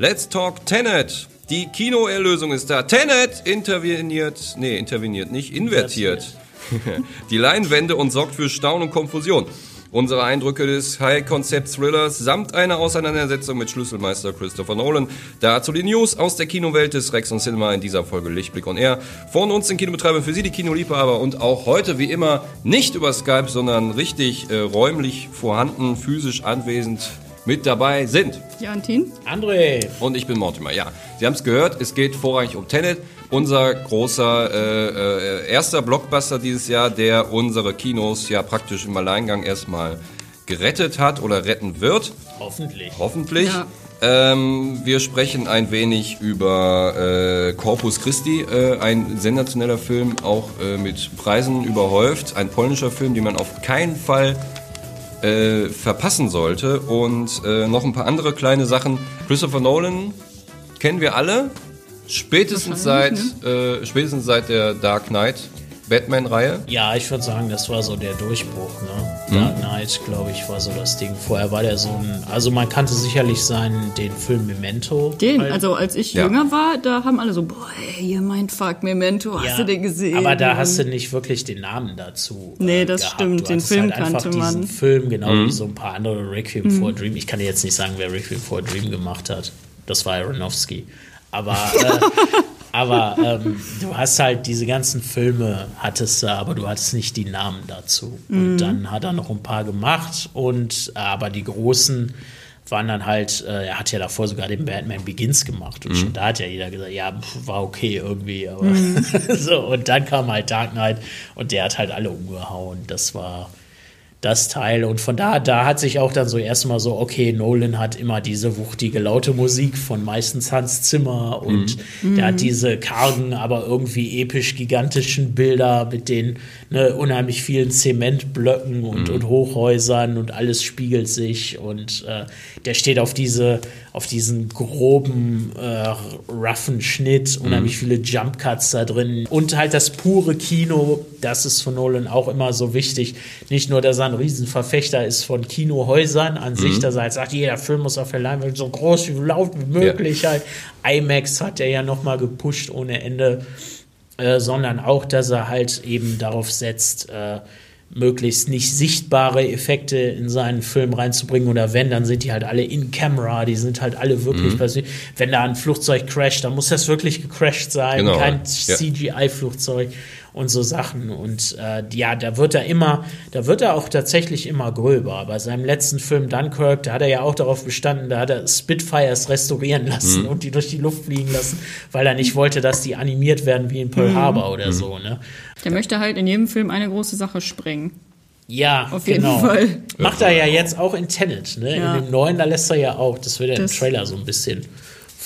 Let's Talk Tenet. Die Kinoerlösung ist da. Tenet interveniert, nee, interveniert nicht, invertiert. Die Leinwände und sorgt für Staunen und Konfusion. Unsere Eindrücke des High-Concept-Thrillers samt einer Auseinandersetzung mit Schlüsselmeister Christopher Nolan. Dazu die News aus der Kinowelt des Rex und Cinema in dieser Folge Lichtblick on Air. Von uns den Kinobetreiber, für Sie die Kinoliebhaber und auch heute wie immer nicht über Skype, sondern richtig äh, räumlich vorhanden, physisch anwesend mit dabei sind. Jantin. André. Und ich bin Mortimer, ja. Sie haben es gehört, es geht vorrangig um Tenet, unser großer äh, äh, erster Blockbuster dieses Jahr, der unsere Kinos ja praktisch im Alleingang erstmal gerettet hat oder retten wird. Hoffentlich. Hoffentlich. Ja. Ähm, wir sprechen ein wenig über äh, Corpus Christi, äh, ein sensationeller Film, auch äh, mit Preisen überhäuft. Ein polnischer Film, den man auf keinen Fall äh, verpassen sollte. Und äh, noch ein paar andere kleine Sachen. Christopher Nolan kennen wir alle. Spätestens seit, ne? äh, spätestens seit der Dark Knight Batman-Reihe? Ja, ich würde sagen, das war so der Durchbruch. Ne? Dark mhm. Knight, glaube ich, war so das Ding. Vorher war der so ein. Also, man kannte sicherlich seinen, den Film Memento. Den, halt. also als ich ja. jünger war, da haben alle so, boah, hier mein Fuck, Memento, hast ja, du den gesehen? Aber da hast du nicht wirklich den Namen dazu. Äh, nee, das gehabt. stimmt, den Film halt kannte man. Film, genau mhm. wie so ein paar andere Requiem mhm. for Dream. Ich kann dir jetzt nicht sagen, wer Requiem for Dream gemacht hat. Das war Aronofsky. Aber, äh, aber ähm, du hast halt diese ganzen Filme, hattest du, aber du hattest nicht die Namen dazu. Mhm. Und dann hat er noch ein paar gemacht und aber die großen waren dann halt, äh, er hat ja davor sogar den Batman Begins gemacht und mhm. schon da hat ja jeder gesagt, ja, war okay irgendwie, aber mhm. so und dann kam halt Dark Knight und der hat halt alle umgehauen. Das war das Teil. Und von da, da hat sich auch dann so erstmal so, okay, Nolan hat immer diese wuchtige, laute Musik von meistens Hans Zimmer und mhm. der hat mhm. diese kargen, aber irgendwie episch gigantischen Bilder mit den ne, unheimlich vielen Zementblöcken und, mhm. und Hochhäusern und alles spiegelt sich und äh, der steht auf diese, auf diesen groben, äh, roughen Schnitt, unheimlich mhm. viele Jump Cuts da drin und halt das pure Kino, das ist von Nolan auch immer so wichtig. Nicht nur, dass er ein Riesenverfechter ist von Kinohäusern an mhm. sich, dass er halt sagt, jeder Film muss auf der Leinwand so groß wie laut wie möglich ja. halt. IMAX hat er ja nochmal gepusht ohne Ende, äh, sondern auch, dass er halt eben darauf setzt, äh, möglichst nicht sichtbare Effekte in seinen Film reinzubringen oder wenn, dann sind die halt alle in Camera, die sind halt alle wirklich mhm. Wenn da ein Flugzeug crasht, dann muss das wirklich gecrashed sein, genau. kein ja. CGI-Flugzeug und so Sachen. Und äh, ja, da wird er immer, da wird er auch tatsächlich immer gröber. Bei seinem letzten Film Dunkirk, da hat er ja auch darauf bestanden, da hat er Spitfires restaurieren lassen mhm. und die durch die Luft fliegen lassen, weil er nicht wollte, dass die animiert werden wie in Pearl mhm. Harbor oder mhm. so. Ne? Der möchte halt in jedem Film eine große Sache sprengen. Ja, auf jeden genau. Fall. Macht er ja jetzt auch in Tenet, ne? Ja. In dem neuen, da lässt er ja auch, das wird ja im Trailer so ein bisschen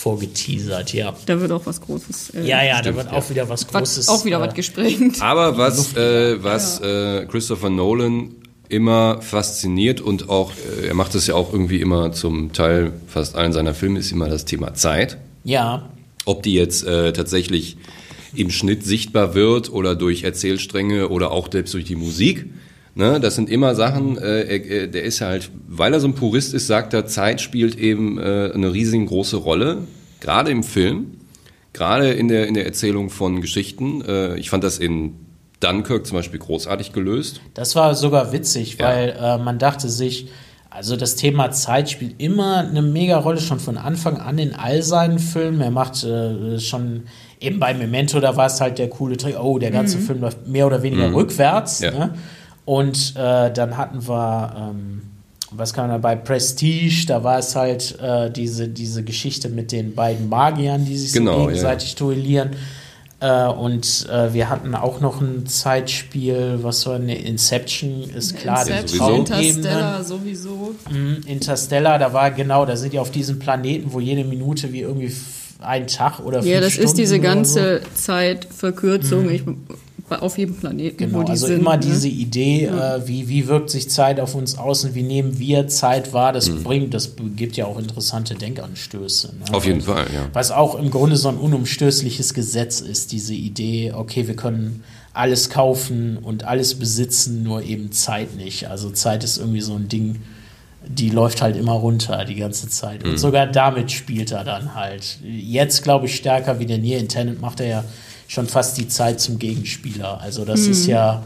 vorgeteasert, ja. Da wird auch was Großes. Äh, ja, ja, da wird auch wieder was Großes. auch wieder äh, was gesprengt. Aber was, äh, was ja. äh, Christopher Nolan immer fasziniert und auch, äh, er macht es ja auch irgendwie immer zum Teil fast allen seiner Filme, ist immer das Thema Zeit. Ja. Ob die jetzt äh, tatsächlich im Schnitt sichtbar wird oder durch Erzählstränge oder auch selbst durch die Musik. Ne, das sind immer Sachen, äh, er, der ist halt, weil er so ein Purist ist, sagt er, Zeit spielt eben äh, eine riesengroße Rolle, gerade im Film, gerade in der, in der Erzählung von Geschichten. Äh, ich fand das in Dunkirk zum Beispiel großartig gelöst. Das war sogar witzig, ja. weil äh, man dachte sich, also das Thema Zeit spielt immer eine mega Rolle, schon von Anfang an in all seinen Filmen. Er macht äh, schon eben bei Memento, da war es halt der coole Trick, oh, der ganze mhm. Film läuft mehr oder weniger mhm. rückwärts. Ja. Ne? Und äh, dann hatten wir, ähm, was kann man da bei Prestige, da war es halt äh, diese, diese Geschichte mit den beiden Magiern, die sich genau, so gegenseitig ja. duellieren. Äh, und äh, wir hatten auch noch ein Zeitspiel, was war eine Inception, ist klar, Inception, Interstellar sowieso. Mhm, Interstellar, da war genau, da sind die auf diesem Planeten, wo jede Minute wie irgendwie ein Tag oder fünf Ja, das Stunden ist diese ganze so. Zeitverkürzung. Mhm. Ich auf jedem Planeten. Genau, wo die also sind, immer ne? diese Idee, ja. äh, wie, wie wirkt sich Zeit auf uns aus und wie nehmen wir Zeit wahr, das mhm. bringt, das gibt ja auch interessante Denkanstöße. Ne? Auf jeden Fall, ja. Was auch im Grunde so ein unumstößliches Gesetz ist, diese Idee, okay, wir können alles kaufen und alles besitzen, nur eben Zeit nicht. Also Zeit ist irgendwie so ein Ding, die läuft halt immer runter die ganze Zeit. Und mhm. sogar damit spielt er dann halt. Jetzt glaube ich stärker wie denn je. In Tenant macht er ja schon fast die Zeit zum Gegenspieler. Also das mhm. ist ja,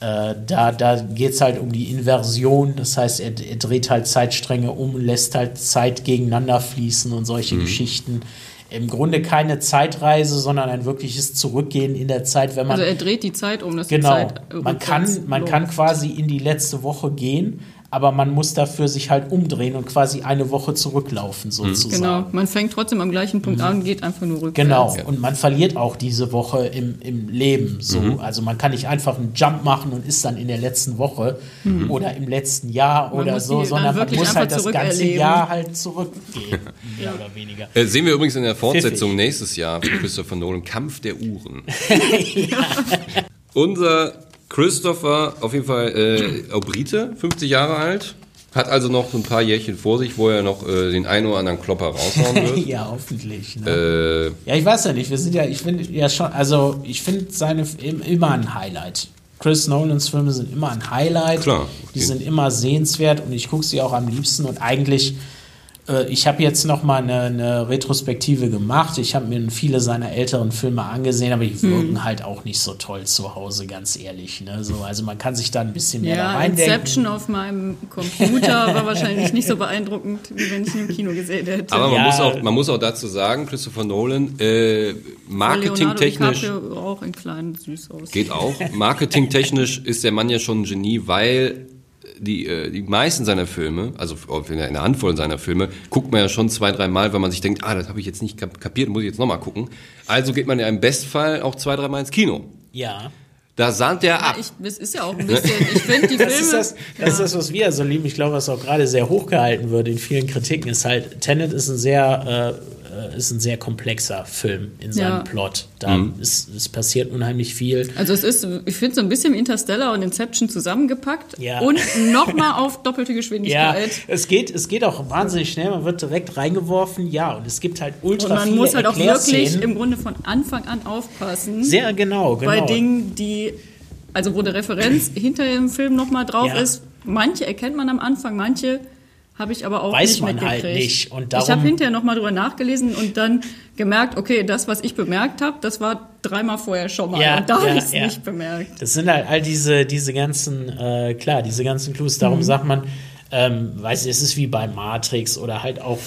äh, da, da geht es halt um die Inversion. Das heißt, er, er, dreht halt Zeitstränge um, lässt halt Zeit gegeneinander fließen und solche mhm. Geschichten. Im Grunde keine Zeitreise, sondern ein wirkliches Zurückgehen in der Zeit, wenn man. Also er dreht die Zeit um, dass genau, die Zeit man kann, man kann quasi in die letzte Woche gehen aber man muss dafür sich halt umdrehen und quasi eine Woche zurücklaufen, mhm. sozusagen. Genau, man fängt trotzdem am gleichen Punkt mhm. an und geht einfach nur rückwärts. Genau, und man verliert auch diese Woche im, im Leben. So. Mhm. Also man kann nicht einfach einen Jump machen und ist dann in der letzten Woche mhm. oder im letzten Jahr man oder so, sondern man muss halt das ganze erleben. Jahr halt zurückgehen, mehr oder weniger. Äh, sehen wir übrigens in der Fortsetzung Pfiffig. nächstes Jahr von Christopher Nolan, Kampf der Uhren. Unser Christopher, auf jeden Fall äh, Brite, 50 Jahre alt. Hat also noch ein paar Jährchen vor sich, wo er noch äh, den einen oder anderen Klopper raushauen wird. ja, hoffentlich. Ne? Äh, ja, ich weiß ja nicht. Wir sind ja, ich finde ja schon, also ich finde seine immer ein Highlight. Chris Nolans Filme sind immer ein Highlight. Klar. Okay. Die sind immer sehenswert und ich gucke sie auch am liebsten und eigentlich ich habe jetzt noch mal eine, eine Retrospektive gemacht. Ich habe mir viele seiner älteren Filme angesehen, aber die hm. wirken hm. halt auch nicht so toll zu Hause, ganz ehrlich. Ne? So, also man kann sich da ein bisschen mehr ja, da reindenken. Inception auf meinem Computer war wahrscheinlich nicht so beeindruckend, wie wenn ich ihn im Kino gesehen hätte. Aber man, ja. muss, auch, man muss auch dazu sagen, Christopher Nolan, äh, marketingtechnisch... auch in kleinen süß aus. Geht auch. Marketingtechnisch ist der Mann ja schon ein Genie, weil die, äh, die meisten seiner Filme, also eine Handvoll seiner Filme, guckt man ja schon zwei, drei Mal, weil man sich denkt, ah, das habe ich jetzt nicht kapiert, muss ich jetzt nochmal gucken. Also geht man ja im Bestfall auch zwei, drei Mal ins Kino. Ja. Da sahnt er ab. Ja, ich, das ist ja auch ein bisschen, ich finde die Filme... Das ist das, das, ist das, was wir so lieben. Ich glaube, was auch gerade sehr hochgehalten wird in vielen Kritiken, ist halt, Tenet ist ein sehr... Äh, ist ein sehr komplexer Film in seinem ja. Plot. Da mhm. ist, es passiert unheimlich viel. Also es ist, ich finde so ein bisschen Interstellar und Inception zusammengepackt ja. und nochmal auf doppelte Geschwindigkeit. Ja, es geht, es geht auch wahnsinnig schnell, man wird direkt reingeworfen, ja, und es gibt halt ultra und man viele muss halt auch wirklich im Grunde von Anfang an aufpassen. Sehr genau, genau. Bei Dingen, die, also wo eine Referenz hinter dem Film nochmal drauf ja. ist, manche erkennt man am Anfang, manche habe ich aber auch Weiß nicht man halt nicht. Und darum ich habe hinterher nochmal drüber nachgelesen und dann gemerkt, okay, das, was ich bemerkt habe, das war dreimal vorher schon mal. Ja, und da ja, habe ich es ja. nicht bemerkt. Das sind halt all diese, diese ganzen, äh, klar, diese ganzen Clues. Darum mhm. sagt man, ähm, weiß es ist wie bei Matrix oder halt auch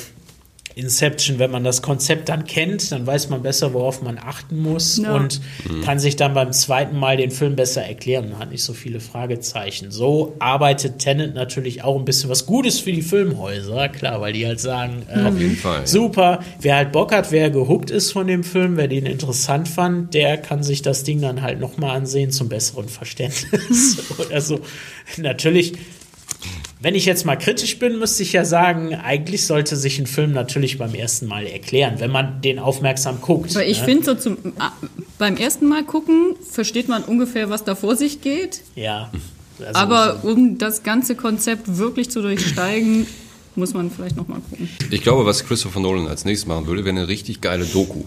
Inception, wenn man das Konzept dann kennt, dann weiß man besser, worauf man achten muss ja. und mhm. kann sich dann beim zweiten Mal den Film besser erklären und hat nicht so viele Fragezeichen. So arbeitet Tenet natürlich auch ein bisschen was Gutes für die Filmhäuser, klar, weil die halt sagen, äh, auf jeden Fall. Super, wer halt Bock hat, wer gehuckt ist von dem Film, wer den interessant fand, der kann sich das Ding dann halt nochmal ansehen zum besseren Verständnis. also natürlich wenn ich jetzt mal kritisch bin, müsste ich ja sagen, eigentlich sollte sich ein Film natürlich beim ersten Mal erklären, wenn man den aufmerksam guckt. Aber ich ne? finde so zum, beim ersten Mal gucken, versteht man ungefähr, was da vor sich geht. Ja. Also Aber um das ganze Konzept wirklich zu durchsteigen, muss man vielleicht noch mal gucken. Ich glaube, was Christopher Nolan als nächstes machen würde, wäre eine richtig geile Doku.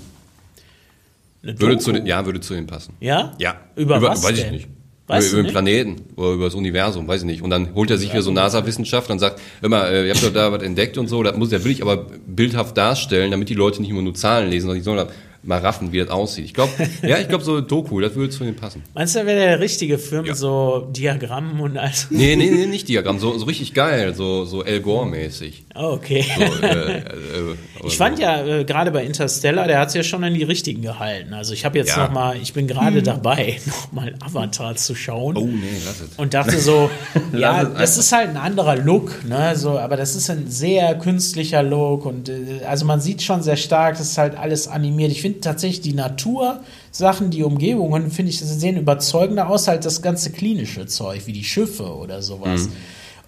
Eine Doku? Würde zu ja, würde zu ihm passen. Ja? Ja. Über, Über was weiß denn? ich nicht. Weißt über, den Planeten oder über das Universum, weiß ich nicht. Und dann holt er sich wieder so NASA-Wissenschaftler und sagt, immer, äh, ihr habt doch da was entdeckt und so, das muss er will ich aber bildhaft darstellen, damit die Leute nicht immer nur Zahlen lesen, sondern die sollen mal raffen, wie das aussieht. Ich glaube, ja, ich glaube, so Doku, das würde zu ihm passen. Meinst du, wäre der richtige Film ja. so Diagramm und alles? Nee, nee, nee, nicht Diagramm, so, so richtig geil, so, so El Gore-mäßig. Oh, okay. So, äh, äh, ich fand ja äh, gerade bei Interstellar, der hat es ja schon an die richtigen gehalten. Also ich habe jetzt ja. noch mal, ich bin gerade hm. dabei, noch mal Avatar zu schauen. Oh nee, lass es. Und dachte so, ja, das ist halt ein anderer Look, ne, so, aber das ist ein sehr künstlicher Look und äh, also man sieht schon sehr stark, das ist halt alles animiert. Ich finde tatsächlich die Natursachen, die Umgebungen, finde ich, sehen überzeugender aus, halt das ganze klinische Zeug, wie die Schiffe oder sowas. Mhm.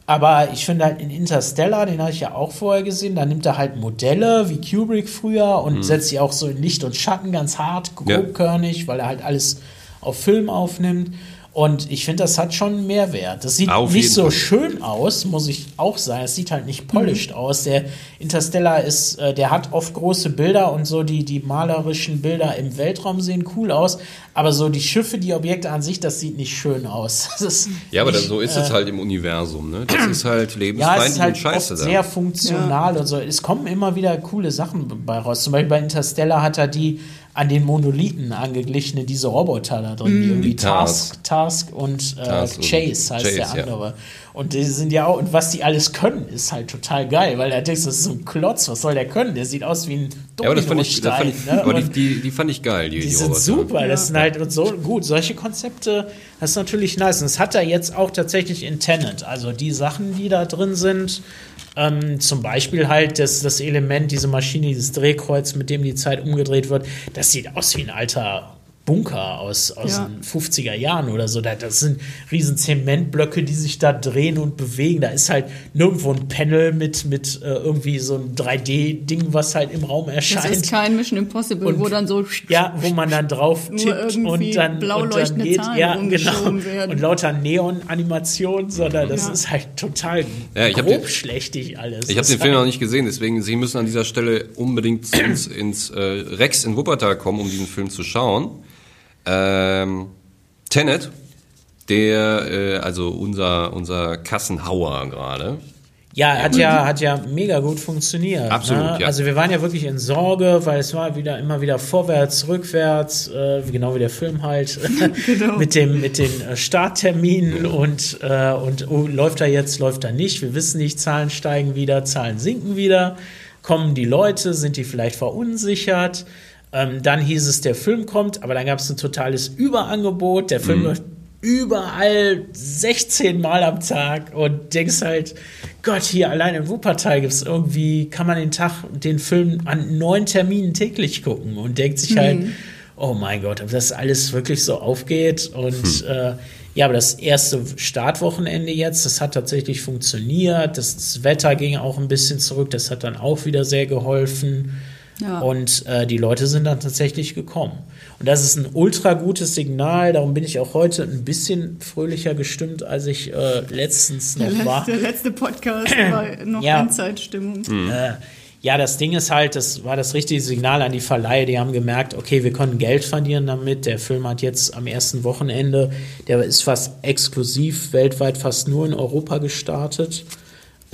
Aber ich finde halt in Interstellar, den habe ich ja auch vorher gesehen, da nimmt er halt Modelle wie Kubrick früher und mhm. setzt sie auch so in Licht und Schatten ganz hart, grobkörnig, ja. weil er halt alles auf Film aufnimmt. Und ich finde, das hat schon einen Mehrwert. Das sieht Auf nicht so Fall. schön aus, muss ich auch sagen. Es sieht halt nicht polished mhm. aus. Der Interstellar ist, äh, der hat oft große Bilder und so die, die malerischen Bilder im Weltraum sehen cool aus. Aber so die Schiffe, die Objekte an sich, das sieht nicht schön aus. ja, aber nicht, so ist äh, es halt im Universum. Ne? Das ist halt lebensfeindlich ja, es ist halt und scheiße. Sehr funktional ja. und so. Es kommen immer wieder coole Sachen bei raus. Zum Beispiel bei Interstellar hat er die an den Monolithen angeglichene, diese Roboter da drin, die irgendwie Task, Task und äh, Task Chase heißt Chase, der andere. Ja. Und die sind ja auch, und was die alles können, ist halt total geil, weil der denkst, das ist so ein Klotz, was soll der können? Der sieht aus wie ein ja, aber das fand ich, das fand ich, ne? aber die, die, die, fand ich geil, die, die, die sind Roboter. super, ja. das sind halt so gut. Solche Konzepte, das ist natürlich nice. Und das hat er jetzt auch tatsächlich in Tenet. Also die Sachen, die da drin sind, ähm, zum Beispiel halt das, das Element, diese Maschine, dieses Drehkreuz, mit dem die Zeit umgedreht wird, das sieht aus wie ein alter Bunker aus, aus ja. den 50er Jahren oder so. Das sind riesen Zementblöcke, die sich da drehen und bewegen. Da ist halt nirgendwo ein Panel mit, mit äh, irgendwie so ein 3D-Ding, was halt im Raum erscheint. Das ist kein Mission Impossible, und, wo dann so ja, wo man dann drauf tippt und dann, und dann geht. Zahlen ja, genau. Werden. Und lauter Neon-Animationen, sondern das ja. ist halt total ja, ich grob schlechtig alles. Ich habe den Film halt noch nicht gesehen, deswegen Sie müssen an dieser Stelle unbedingt ins, ins äh, Rex in Wuppertal kommen, um diesen Film zu schauen. Ähm, Tenet, der, äh, also unser, unser Kassenhauer gerade. Ja, hat ja, hat ja mega gut funktioniert. Absolut, ne? ja. Also wir waren ja wirklich in Sorge, weil es war wieder immer wieder vorwärts, rückwärts, äh, genau wie der Film halt, genau. mit dem mit den äh, Startterminen und äh, und oh, läuft er jetzt, läuft er nicht. Wir wissen nicht, Zahlen steigen wieder, Zahlen sinken wieder. Kommen die Leute, sind die vielleicht verunsichert? Ähm, dann hieß es, der Film kommt, aber dann gab es ein totales Überangebot. Der Film mhm. läuft überall 16 Mal am Tag und denkst halt, Gott, hier allein in Wuppertal gibt es irgendwie, kann man den Tag, den Film an neun Terminen täglich gucken und denkt sich halt, mhm. oh mein Gott, ob das alles wirklich so aufgeht und mhm. äh, ja, aber das erste Startwochenende jetzt, das hat tatsächlich funktioniert. Das Wetter ging auch ein bisschen zurück, das hat dann auch wieder sehr geholfen. Ja. Und äh, die Leute sind dann tatsächlich gekommen. Und das ist ein ultra gutes Signal. Darum bin ich auch heute ein bisschen fröhlicher gestimmt, als ich äh, letztens noch der letzte, war. Der letzte Podcast war noch ja. Endzeitstimmung. Mhm. Äh, ja, das Ding ist halt, das war das richtige Signal an die Verleihe. Die haben gemerkt, okay, wir können Geld verdienen damit. Der Film hat jetzt am ersten Wochenende, der ist fast exklusiv weltweit fast nur in Europa gestartet.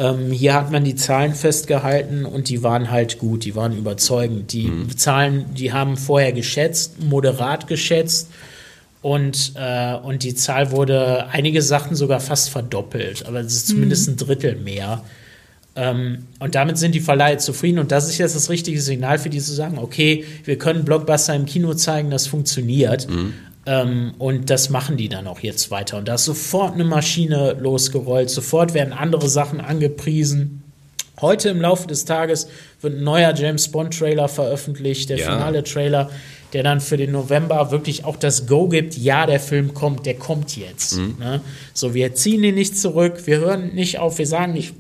Ähm, hier hat man die Zahlen festgehalten und die waren halt gut, die waren überzeugend. Die mhm. Zahlen, die haben vorher geschätzt, moderat geschätzt. Und, äh, und die Zahl wurde einige Sachen sogar fast verdoppelt, aber es ist zumindest mhm. ein Drittel mehr. Ähm, und damit sind die Verleiher zufrieden. Und das ist jetzt das richtige Signal für die zu sagen, okay, wir können Blockbuster im Kino zeigen, das funktioniert. Mhm. Ähm, und das machen die dann auch jetzt weiter. Und da ist sofort eine Maschine losgerollt, sofort werden andere Sachen angepriesen. Heute im Laufe des Tages wird ein neuer James Bond-Trailer veröffentlicht, der ja. finale Trailer, der dann für den November wirklich auch das Go gibt, ja, der Film kommt, der kommt jetzt. Mhm. Ne? So, wir ziehen ihn nicht zurück, wir hören nicht auf, wir sagen nicht,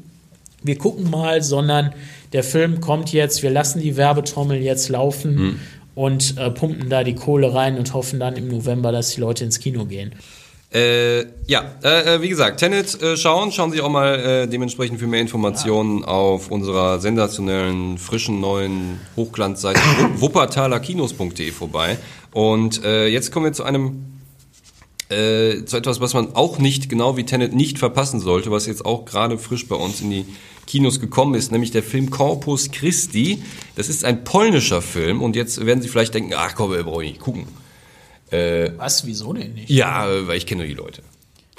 wir gucken mal, sondern der Film kommt jetzt, wir lassen die Werbetrommel jetzt laufen. Mhm und äh, pumpen da die Kohle rein und hoffen dann im November, dass die Leute ins Kino gehen. Äh, ja, äh, äh wie gesagt, Tenet äh, schauen, schauen Sie auch mal äh, dementsprechend für mehr Informationen ja. auf unserer sensationellen, frischen, neuen Hochglanzseite wuppertalerkinos.de vorbei. Und äh, jetzt kommen wir zu einem äh, zu etwas, was man auch nicht, genau wie Tenet, nicht verpassen sollte, was jetzt auch gerade frisch bei uns in die Kinos gekommen ist, nämlich der Film Corpus Christi. Das ist ein polnischer Film und jetzt werden Sie vielleicht denken, ach komm, wir brauchen nicht gucken. Äh, Was, wieso denn nicht? Ja, weil ich kenne nur die Leute.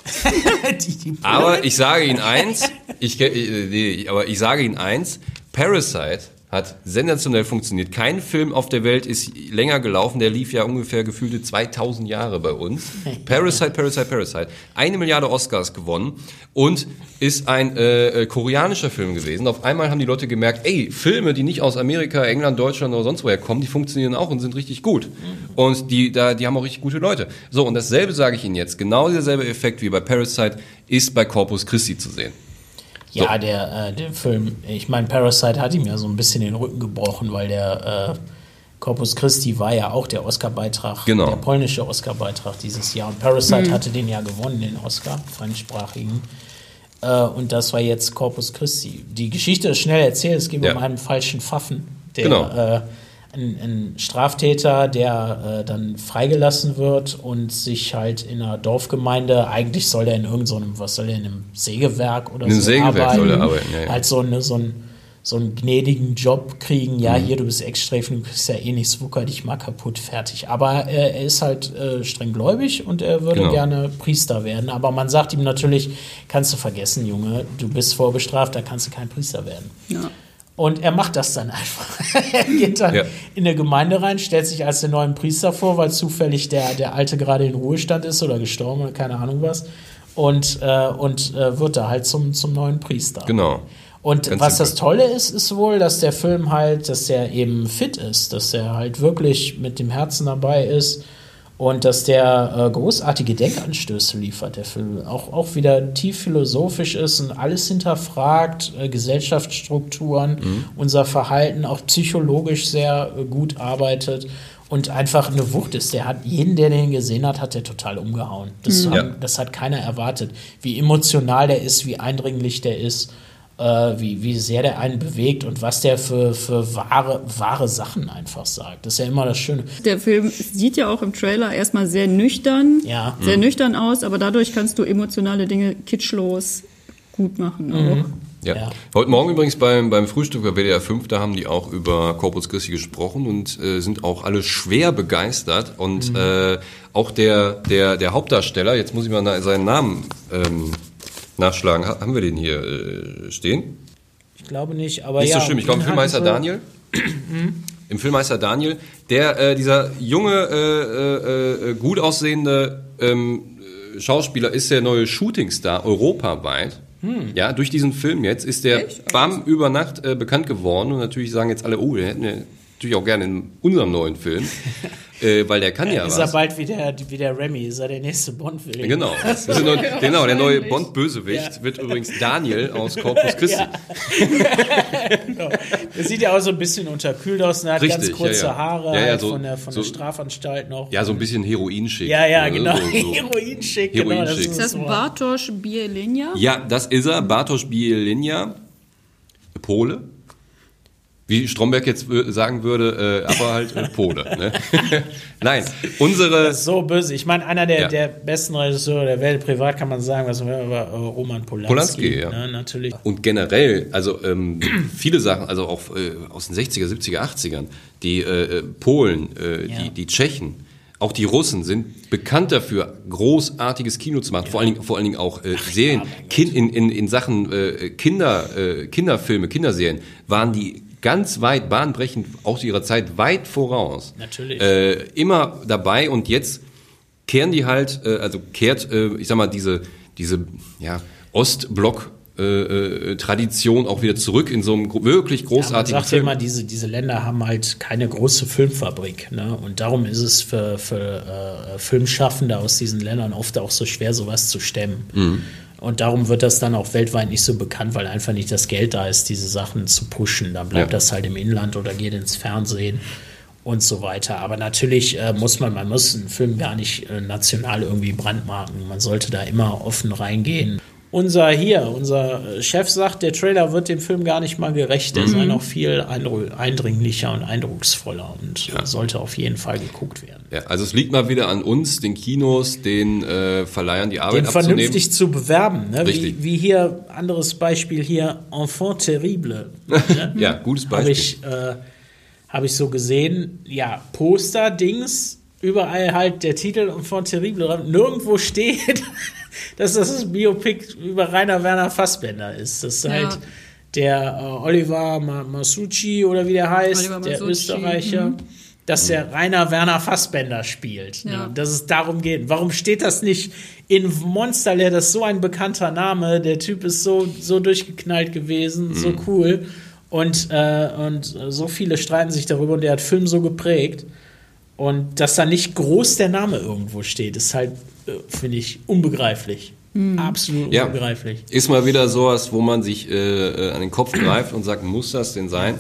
die, die aber ich sage Ihnen eins, ich, äh, nee, aber ich sage Ihnen eins, Parasite hat sensationell funktioniert. Kein Film auf der Welt ist länger gelaufen. Der lief ja ungefähr gefühlte 2000 Jahre bei uns. Parasite, Parasite, Parasite. Eine Milliarde Oscars gewonnen und ist ein äh, äh, koreanischer Film gewesen. Auf einmal haben die Leute gemerkt, ey, Filme, die nicht aus Amerika, England, Deutschland oder sonst woher kommen, die funktionieren auch und sind richtig gut. Und die, da, die haben auch richtig gute Leute. So, und dasselbe sage ich Ihnen jetzt. Genau derselbe Effekt wie bei Parasite ist bei Corpus Christi zu sehen. Ja, so. der, äh, der Film, ich meine, Parasite hat ihm ja so ein bisschen den Rücken gebrochen, weil der, äh, Corpus Christi war ja auch der Oscar-Beitrag, genau. der polnische Oscar-Beitrag dieses Jahr. Und Parasite mhm. hatte den ja gewonnen, den Oscar, fremdsprachigen. Äh, und das war jetzt Corpus Christi. Die Geschichte ist schnell erzählt. Es geht ja. um einen falschen Pfaffen, der genau. Ein, ein, Straftäter, der äh, dann freigelassen wird und sich halt in einer Dorfgemeinde, eigentlich soll er in irgendeinem, was soll er, in einem Sägewerk oder in so Sägewerk arbeiten. Soll er arbeiten ja, ja. Halt so, eine, so ein so einen gnädigen Job kriegen, ja, mhm. hier, du bist Ex-Sträfling, du kriegst ja eh nichts, wucker dich mal kaputt, fertig. Aber äh, er ist halt äh, streng gläubig und er würde genau. gerne Priester werden. Aber man sagt ihm natürlich, kannst du vergessen, Junge, du bist vorbestraft, da kannst du kein Priester werden. Ja. Und er macht das dann einfach. er geht dann ja. in eine Gemeinde rein, stellt sich als den neuen Priester vor, weil zufällig der, der Alte gerade in Ruhestand ist oder gestorben oder keine Ahnung was. Und, äh, und äh, wird da halt zum, zum neuen Priester. Genau. Und Ganz was das Tolle ist, ist wohl, dass der Film halt, dass der eben fit ist, dass er halt wirklich mit dem Herzen dabei ist und dass der äh, großartige Denkanstöße liefert, der Film. Auch, auch wieder tief philosophisch ist und alles hinterfragt, äh, Gesellschaftsstrukturen, mhm. unser Verhalten auch psychologisch sehr äh, gut arbeitet und einfach eine Wucht ist. Der hat jeden, der den gesehen hat, hat der total umgehauen. Das, mhm. haben, das hat keiner erwartet. Wie emotional der ist, wie eindringlich der ist äh, wie, wie sehr der einen bewegt und was der für, für wahre, wahre Sachen einfach sagt. Das ist ja immer das Schöne. Der Film sieht ja auch im Trailer erstmal sehr nüchtern, ja. sehr mhm. nüchtern aus, aber dadurch kannst du emotionale Dinge kitschlos gut machen. Mhm. Ja. ja. Heute Morgen übrigens beim, beim Frühstück bei WDR 5, da haben die auch über Corpus Christi gesprochen und äh, sind auch alle schwer begeistert. Und mhm. äh, auch der, der, der Hauptdarsteller, jetzt muss ich mal seinen Namen ähm, nachschlagen. Haben wir den hier äh, stehen? Ich glaube nicht, aber nicht ja. so schlimm. Ich glaube, im Filmmeister Daniel. Im Filmmeister Daniel, der äh, dieser junge, äh, äh, äh gut aussehende ähm, Schauspieler ist der neue Shootingstar europaweit. Hm. Ja, durch diesen Film jetzt ist der Echt? Bam über Nacht äh, bekannt geworden und natürlich sagen jetzt alle, oh, den hätten wir natürlich auch gerne in unserem neuen Film. Äh, weil der kann ja, ja ist was. Ist er bald wie der, wie der Remy, ist er der nächste Bond-Film. Genau. Nur, genau, der neue Bond-Bösewicht ja. wird übrigens Daniel aus Corpus Christi. Ja. genau. Der sieht ja auch so ein bisschen unterkühlt aus, ne? hat Richtig, ganz kurze ja, Haare halt so, von, der, von so, der Strafanstalt noch. Ja, so ein bisschen Heroinschick. Ja, ja, ne? genau. So, so. Heroinschick, Heroin genau. Das ist, das Bartosz Bielinja? Ja, das ist er, Bartosz Bielinja, Pole wie Stromberg jetzt sagen würde, äh, aber halt äh, Pole. Ne? Nein, unsere. Das ist so böse. Ich meine, einer der, ja. der besten Regisseure der Welt, privat kann man sagen, was war äh, Roman Polanski. Polanski, ja. Ne, natürlich. Und generell, also ähm, viele Sachen, also auch äh, aus den 60er, 70er, 80ern, die äh, äh, Polen, ja. die, die Tschechen, auch die Russen sind bekannt dafür, großartiges Kino zu machen, ja. vor, allen Dingen, vor allen Dingen auch äh, Serien. Ja, in, in, in Sachen äh, Kinder, äh, Kinderfilme, Kinderserien waren die ganz weit bahnbrechend, auch zu ihrer Zeit weit voraus. Natürlich. Äh, immer dabei und jetzt kehren die halt, äh, also kehrt, äh, ich sag mal, diese, diese ja, Ostblock äh, äh, Tradition auch wieder zurück in so einem wirklich großartigen ja, man sagt Film. immer, diese, diese Länder haben halt keine große Filmfabrik. Ne? Und darum ist es für, für äh, Filmschaffende aus diesen Ländern oft auch so schwer, sowas zu stemmen. Mhm. Und darum wird das dann auch weltweit nicht so bekannt, weil einfach nicht das Geld da ist, diese Sachen zu pushen. Dann bleibt ja. das halt im Inland oder geht ins Fernsehen und so weiter. Aber natürlich äh, muss man, man muss einen Film gar nicht äh, national irgendwie brandmarken. Man sollte da immer offen reingehen unser hier, unser Chef sagt, der Trailer wird dem Film gar nicht mal gerecht. Der mhm. sei noch viel eindringlicher und eindrucksvoller und ja. sollte auf jeden Fall geguckt werden. Ja, also es liegt mal wieder an uns, den Kinos, den äh, Verleihern die Arbeit den abzunehmen. vernünftig zu bewerben. Ne? Richtig. Wie, wie, hier, anderes Beispiel hier, Enfant Terrible. Ne? ja, gutes Beispiel. Habe ich, äh, hab ich so gesehen. Ja, Poster, Dings, überall halt der Titel Enfant Terrible. Nirgendwo steht dass das ein Biopic über Rainer Werner Fassbender ist. Das ist ja. halt der äh, Oliver Masucci oder wie der heißt, der Österreicher. Mhm. Dass der Rainer Werner Fassbender spielt. Ja. Ne? Dass es darum geht. Warum steht das nicht in Monsterlair? Das ist so ein bekannter Name. Der Typ ist so, so durchgeknallt gewesen, mhm. so cool. Und, äh, und so viele streiten sich darüber und der hat Film so geprägt. Und dass da nicht groß der Name irgendwo steht, ist halt finde ich unbegreiflich. Mhm. Absolut ja. unbegreiflich. Ist mal wieder sowas, wo man sich äh, äh an den Kopf greift und sagt, muss das denn sein?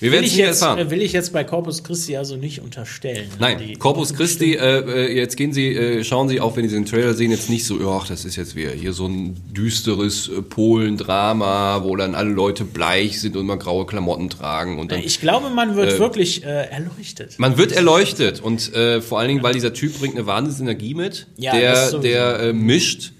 Wir werden es nie jetzt, erfahren. Will ich jetzt bei Corpus Christi also nicht unterstellen. ne? Nein, Corpus Christi, äh, äh, jetzt gehen Sie, äh, schauen Sie, auch wenn Sie den Trailer sehen, jetzt nicht so, ach, das ist jetzt wieder hier so ein düsteres äh, Polen-Drama, wo dann alle Leute bleich sind und mal graue Klamotten tragen und dann Ich glaube, man wird wirklich äh, erleuchtet. Man wird erleuchtet und äh, vor allen Dingen, weil dieser Typ bringt eine Wahnsinnsenergie mit. Ja, der der äh, mischt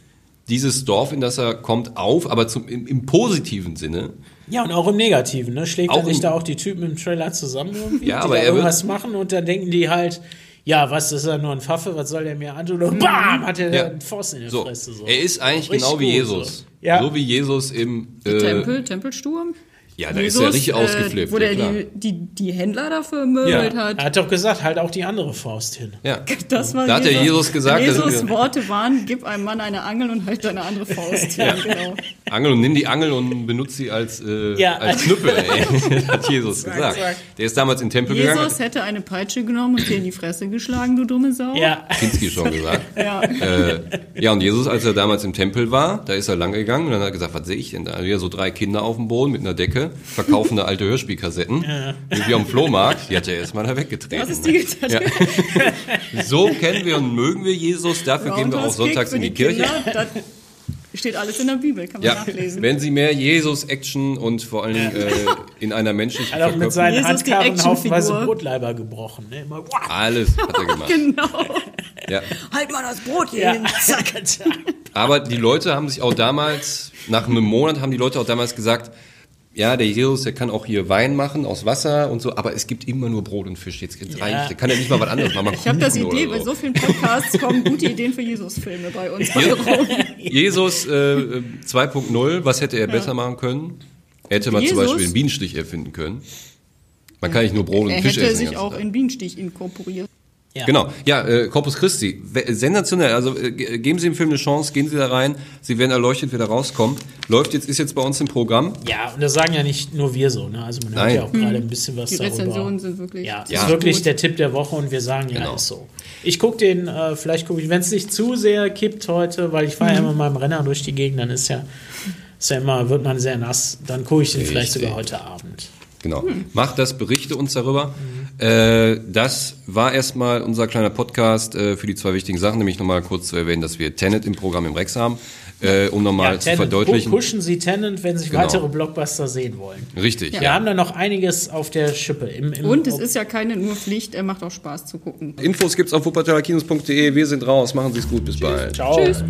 dieses Dorf, in das er kommt, auf, aber zum, im, im positiven Sinne. Ja, und auch im Negativen, ne? Schlägt Auch er nicht im- da auch die Typen im Trailer zusammen irgendwie, Ja, die aber da er irgendwas machen und dann denken die halt, ja, was, ist er nur ein Pfaffe, was soll der mir antun? Und bam, hat er Ja. einen Faust in der So, Fresse. So. er ist eigentlich Richtig genau wie Jesus. So. Ja. So wie Jesus im äh, Tempel, Tempelsturm. Ja, da ist er richtig ausgeflippt. Wo ja, der die, die, die Händler dafür möbelt Er hat. hat doch gesagt, halt auch die andere Faust hin. ja. Das war Da hat der Jesus gesagt, Jesus Worte waren, gib einem Mann eine Angel und halt deine andere Faust. ja. genau. Angel und nimm die Angel und benutze sie als, äh, Ja. als Knüppel, ey. hat Jesus gesagt. Der ist damals in den Tempel gegangen, Jesus hätte eine Peitsche genommen und dir in die Fresse geschlagen, du dumme Sau. Ja, hat Kinski schon gesagt. Ja. Äh, ja, und Jesus, als er damals im Tempel war, da ist er lang gegangen und dann hat er gesagt, was sehe ich denn da? Wieder so drei Kinder auf dem Boden mit einer Decke, verkaufende alte Hörspielkassetten, irgendwie am Flohmarkt, die hat er erstmal da weggetreten. Das ist die getan. Ja. So kennen wir und mögen wir Jesus, dafür gehen wir auch Roundhouse sonntags in für die Kirche. Kinder, das steht alles in der Bibel, kann man Ja, nachlesen. wenn Sie mehr Jesus-Action und vor allen Dingen äh, in einer menschlichen hat auch mit seinen Jesus, die Handkarren haufenweise Actionfigur. Brotleiber gebrochen. Ne? Immer, wow. Alles hat er gemacht. Genau. Ja. Halt mal das Brot hier Ja. hin. Zack. Aber die Leute haben sich auch damals, nach einem Monat haben die Leute auch damals gesagt, ja, der Jesus, der kann auch hier Wein machen aus Wasser und so, aber es gibt immer nur Brot und Fisch. Jetzt Ja. reicht, der kann ja nicht mal was anderes machen. Ich habe das Idee, oder bei so vielen Podcasts kommen gute Ideen für Jesus-Filme bei uns rum. Jesus äh, 2.0, was hätte er besser machen können? Er hätte mal zum? Beispiel einen Bienenstich erfinden können. Man kann nicht nur Brot und Er Fisch hätte essen. den sich ganzen auch Tag. in Bienenstich inkorporiert. Ja. Genau, ja, äh, Corpus Christi, We- sensationell. Also äh, ge- geben Sie dem Film eine Chance, gehen Sie da rein, Sie werden erleuchtet wieder rauskommen. Läuft jetzt, ist jetzt bei uns im Programm. Ja, und das sagen ja nicht nur wir so, ne? Also man hört Nein. ja auch gerade ein bisschen was Die darüber. Rezensionen sind wirklich Ja, sehr ist wirklich gut. der Tipp der Woche und wir sagen ja, Genau. ist so. Ich gucke den, äh, vielleicht gucke ich, wenn es nicht zu sehr kippt heute, weil ich fahre ja immer mit meinem Renner durch die Gegend, dann ist ja, ist ja immer, wird man sehr nass, dann gucke ich den vielleicht Richtig. sogar heute Abend. Genau. Macht das, berichte uns darüber. Äh, das war erstmal unser kleiner Podcast äh, für die zwei wichtigen Sachen, nämlich nochmal kurz zu erwähnen, dass wir Tenet im Programm im Rex haben, äh, um nochmal zu Tenant, verdeutlichen. pu- pushen Sie Tenant, wenn Sie Genau. weitere Blockbuster sehen wollen. Richtig. Wir haben da noch einiges auf der Schippe. Im, im Und es ist ja keine nur Pflicht, er macht auch Spaß zu gucken. Infos gibt's auf wuppertalerkinos.de. Wir sind raus. Machen Sie es gut. Bis bald. Ciao. Tschüss.